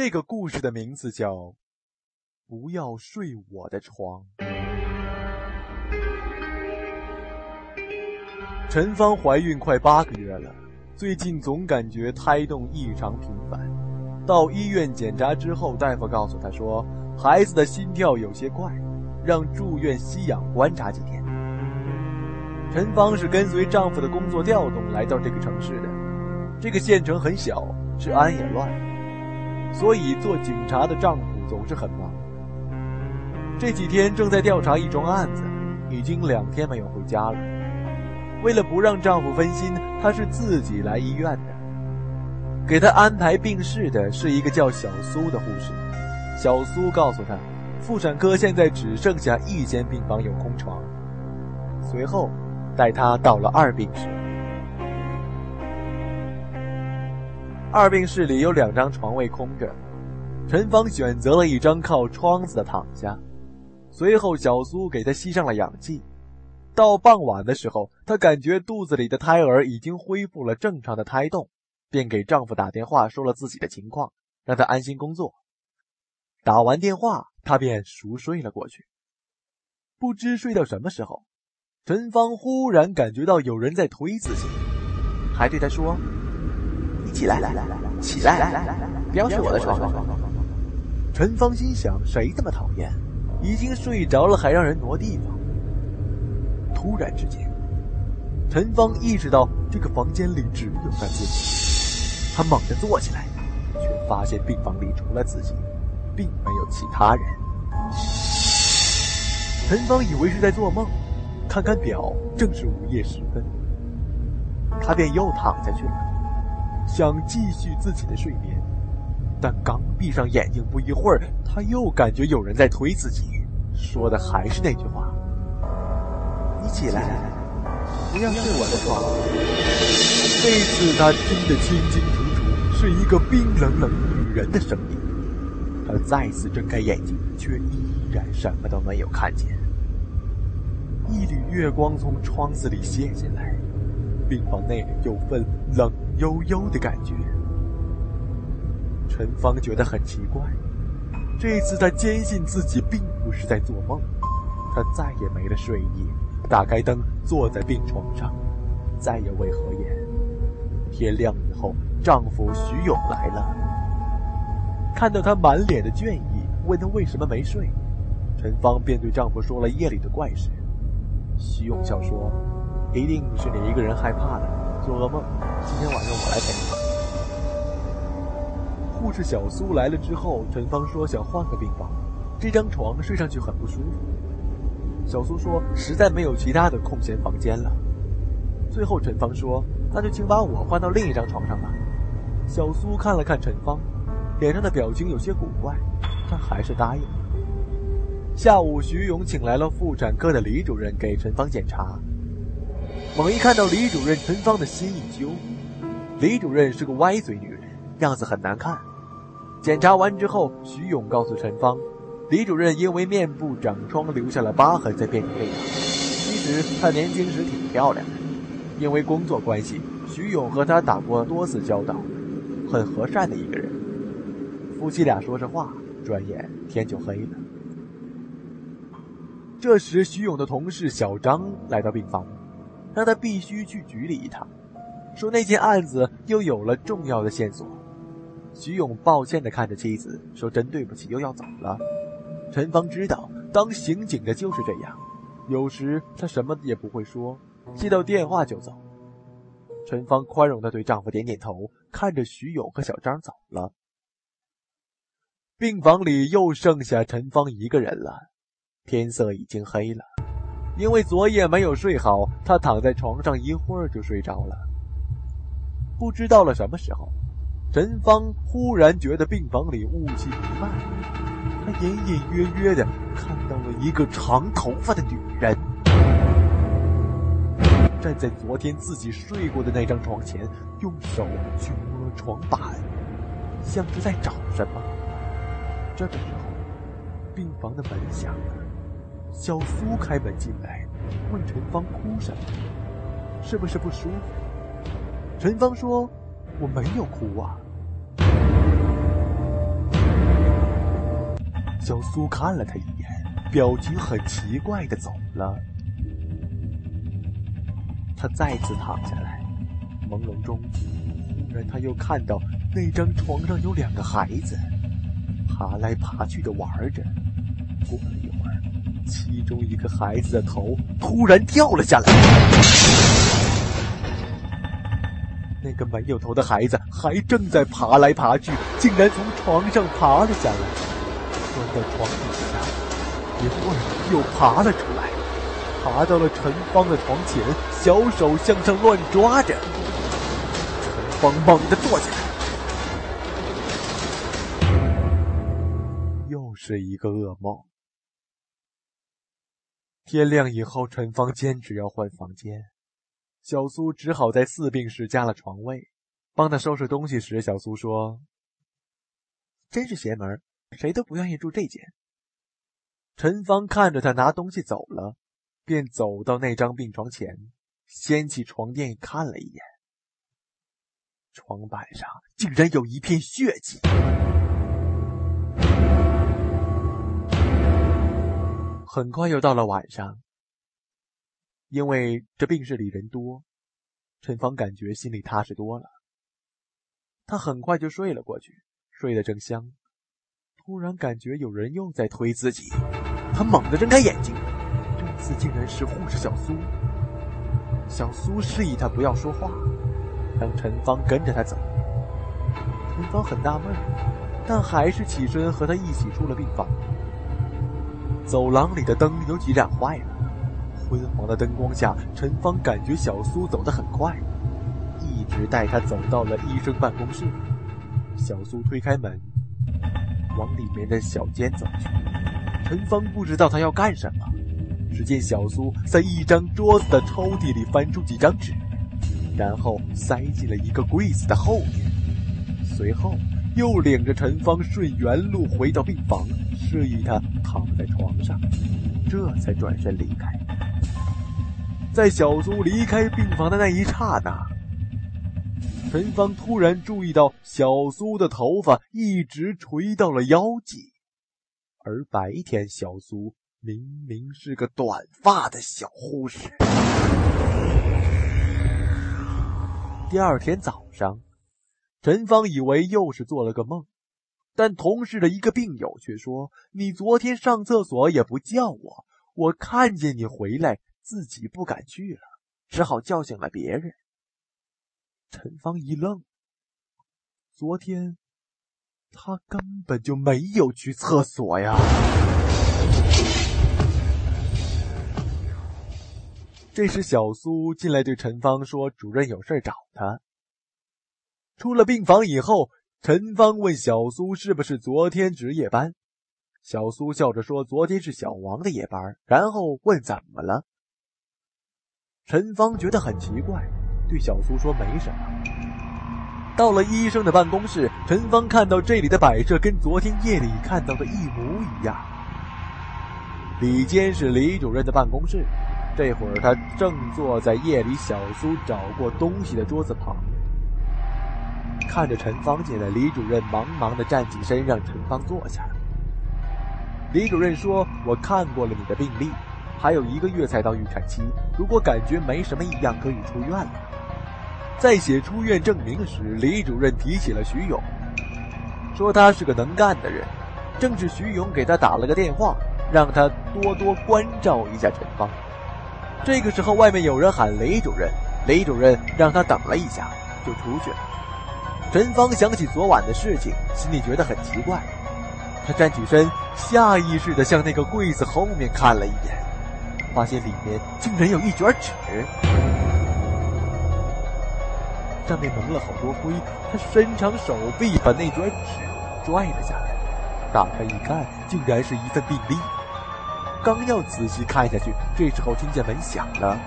这个故事的名字叫《不要睡我的床》。陈芳怀孕快八个月了，最近总感觉胎动异常频繁。到医院检查之后，大夫告诉她说，孩子的心跳有些快，让住院吸氧观察几天。陈芳是跟随丈夫的工作调动来到这个城市的，这个县城很小，治安也乱，所以做警察的丈夫总是很忙。这几天正在调查一桩案子，已经两天没有回家了。为了不让丈夫分心，她是自己来医院的。给她安排病室的是一个叫小苏的护士。小苏告诉她，妇产科现在只剩下一间病房有空床。随后，带她到了二病室。二病室里有两张床位空着，陈芳选择了一张靠窗子的躺下。随后，小苏给她吸上了氧气。到傍晚的时候，她感觉肚子里的胎儿已经恢复了正常的胎动，便给丈夫打电话说了自己的情况，让他安心工作。打完电话，她便熟睡了过去。不知睡到什么时候，陈芳忽然感觉到有人在推自己，还对她说：“起来，来来来，起来，来来，不要睡我的床。”陈芳心想：谁这么讨厌？已经睡着了还让人挪地方。突然之间，陈芳意识到这个房间里只有他自己。他猛地坐起来，却发现病房里除了自己，并没有其他人。陈芳以为是在做梦，看看表，正是午夜时分。他便又躺下去了，想继续自己的睡眠。但刚闭上眼睛，不一会儿，他又感觉有人在推自己，说的还是那句话。你起来，不要睡我的床。这次他听得清清楚楚，是一个冰冷冷女人的声音。他再次睁开眼睛，却依然什么都没有看见。一缕月光从窗子里泻进来，病房内有份冷悠悠的感觉。陈芳觉得很奇怪，这次他坚信自己并不是在做梦。他再也没了睡意。打开灯，坐在病床上，再也未合眼。天亮以后，丈夫徐勇来了，看到她满脸的倦意，问她为什么没睡。陈芳便对丈夫说了夜里的怪事。徐勇笑说：“一定是你一个人害怕了，做噩梦。今天晚上我来陪你。”护士小苏来了之后，陈芳说想换个病房，这张床睡上去很不舒服。小苏说：“实在没有其他的空闲房间了。”最后，陈芳说：“那就请把我换到另一张床上吧。”小苏看了看陈芳，脸上的表情有些古怪，但还是答应了。下午，徐勇请来了妇产科的李主任给陈芳检查。猛一看到李主任，陈芳的心一揪。李主任是个歪嘴女人，样子很难看。检查完之后，徐勇告诉陈芳。李主任因为面部长疮留下了疤痕，在变成这样。其实她年轻时挺漂亮的，因为工作关系，徐勇和她打过多次交道，很和善的一个人。夫妻俩说着话，转眼天就黑了。这时，徐勇的同事小张来到病房，让他必须去局里一趟，说那件案子又有了重要的线索。徐勇抱歉地看着妻子，说：“真对不起，又要走了。”陈芳知道，当刑警的就是这样，有时他什么也不会说，接到电话就走。陈芳宽容的对丈夫点点头，看着徐勇和小张走了。病房里又剩下陈芳一个人了，天色已经黑了。因为昨夜没有睡好，他躺在床上一会儿就睡着了。不知到了什么时候，陈芳忽然觉得病房里雾气弥漫。他隐隐约约的看到了一个长头发的女人，站在昨天自己睡过的那张床前，用手去摸床板，像是在找什么。这个时候，病房的门响了，小苏开门进来，问陈芳哭什么，是不是不舒服？陈芳说：“我没有哭啊。”小苏看了他一眼，表情很奇怪的走了。他再次躺下来，朦胧中，忽然他又看到那张床上有两个孩子，爬来爬去的玩着。过了一会儿，其中一个孩子的头突然掉了下来。那个没有头的孩子还正在爬来爬去，竟然从床上爬了下来，钻到床底下，一会儿又爬了出来，爬到了陈芳的床前，小手向上乱抓着。陈芳猛地坐起来，又是一个噩梦。天亮以后，陈芳坚持要换房间。小苏只好在四病室加了床位，帮他收拾东西时，小苏说：“真是邪门，谁都不愿意住这间。”陈芳看着他拿东西走了，便走到那张病床前，掀起床垫看了一眼，床板上竟然有一片血迹。很快又到了晚上。因为这病室里人多，陈芳感觉心里踏实多了。他很快就睡了过去，睡得正香，突然感觉有人又在推自己，他猛地睁开眼睛，这次竟然是护士小苏。小苏示意他不要说话，让陈芳跟着他走。陈芳很纳闷，但还是起身和他一起出了病房。走廊里的灯有几盏坏了。昏黄的灯光下，陈芳感觉小苏走得很快，一直带他走到了医生办公室。小苏推开门，往里面的小间走去。陈芳不知道他要干什么，只见小苏在一张桌子的抽屉里翻出几张纸，然后塞进了一个柜子的后面。随后又领着陈芳顺原路回到病房，示意他躺在床上，这才转身离开。在小苏离开病房的那一刹那，陈芳突然注意到小苏的头发一直垂到了腰际，而白天小苏明明是个短发的小护士。第二天早上，陈芳以为又是做了个梦，但同事的一个病友却说：“你昨天上厕所也不叫我，我看见你回来。”自己不敢去了，只好叫醒了别人。陈芳一愣，昨天他根本就没有去厕所呀。这时，小苏进来对陈芳说：“主任有事找他。”出了病房以后，陈芳问小苏：“是不是昨天值夜班？”小苏笑着说：“昨天是小王的夜班。”然后问：“怎么了？”陈芳觉得很奇怪，对小苏说：“没什么。”到了医生的办公室，陈芳看到这里的摆设跟昨天夜里看到的一模一样。里间是李主任的办公室，这会儿他正坐在夜里小苏找过东西的桌子旁，看着陈芳进来，李主任忙忙的站起身让陈芳坐下。李主任说：“我看过了你的病历。”还有一个月才到预产期，如果感觉没什么异样，可以出院了。在写出院证明时，李主任提起了徐勇，说他是个能干的人。正是徐勇给他打了个电话，让他多多关照一下陈芳。这个时候，外面有人喊李主任，李主任让他等了一下，就出去了。陈芳想起昨晚的事情，心里觉得很奇怪。他站起身，下意识地向那个柜子后面看了一眼。发现里面竟然有一卷纸，上面蒙了好多灰。他伸长手臂把那卷纸拽了下来，打开一看，竟然是一份病历。刚要仔细看下去，这时候听见门响了，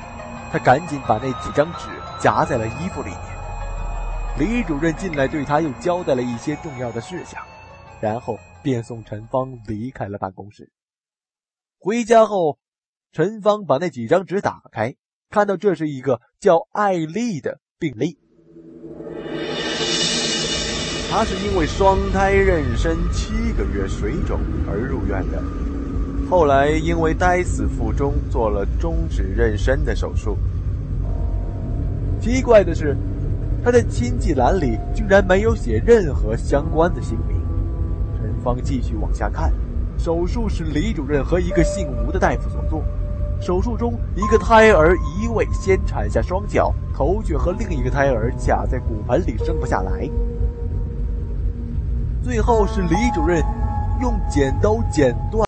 他赶紧把那几张纸夹在了衣服里面。李主任进来对他又交代了一些重要的事项，然后便送陈芳离开了办公室。回家后。陈芳把那几张纸打开，看到这是一个叫艾丽的病例，她是因为双胎妊娠七个月水肿而入院的，后来因为胎死腹中做了终止妊娠的手术。奇怪的是，他的亲戚栏里居然没有写任何相关的姓名。陈芳继续往下看，手术是李主任和一个姓吴的大夫所做。手术中，一个胎儿移位先产下双脚，头却和另一个胎儿卡在骨盆里生不下来。最后是李主任用剪刀剪断。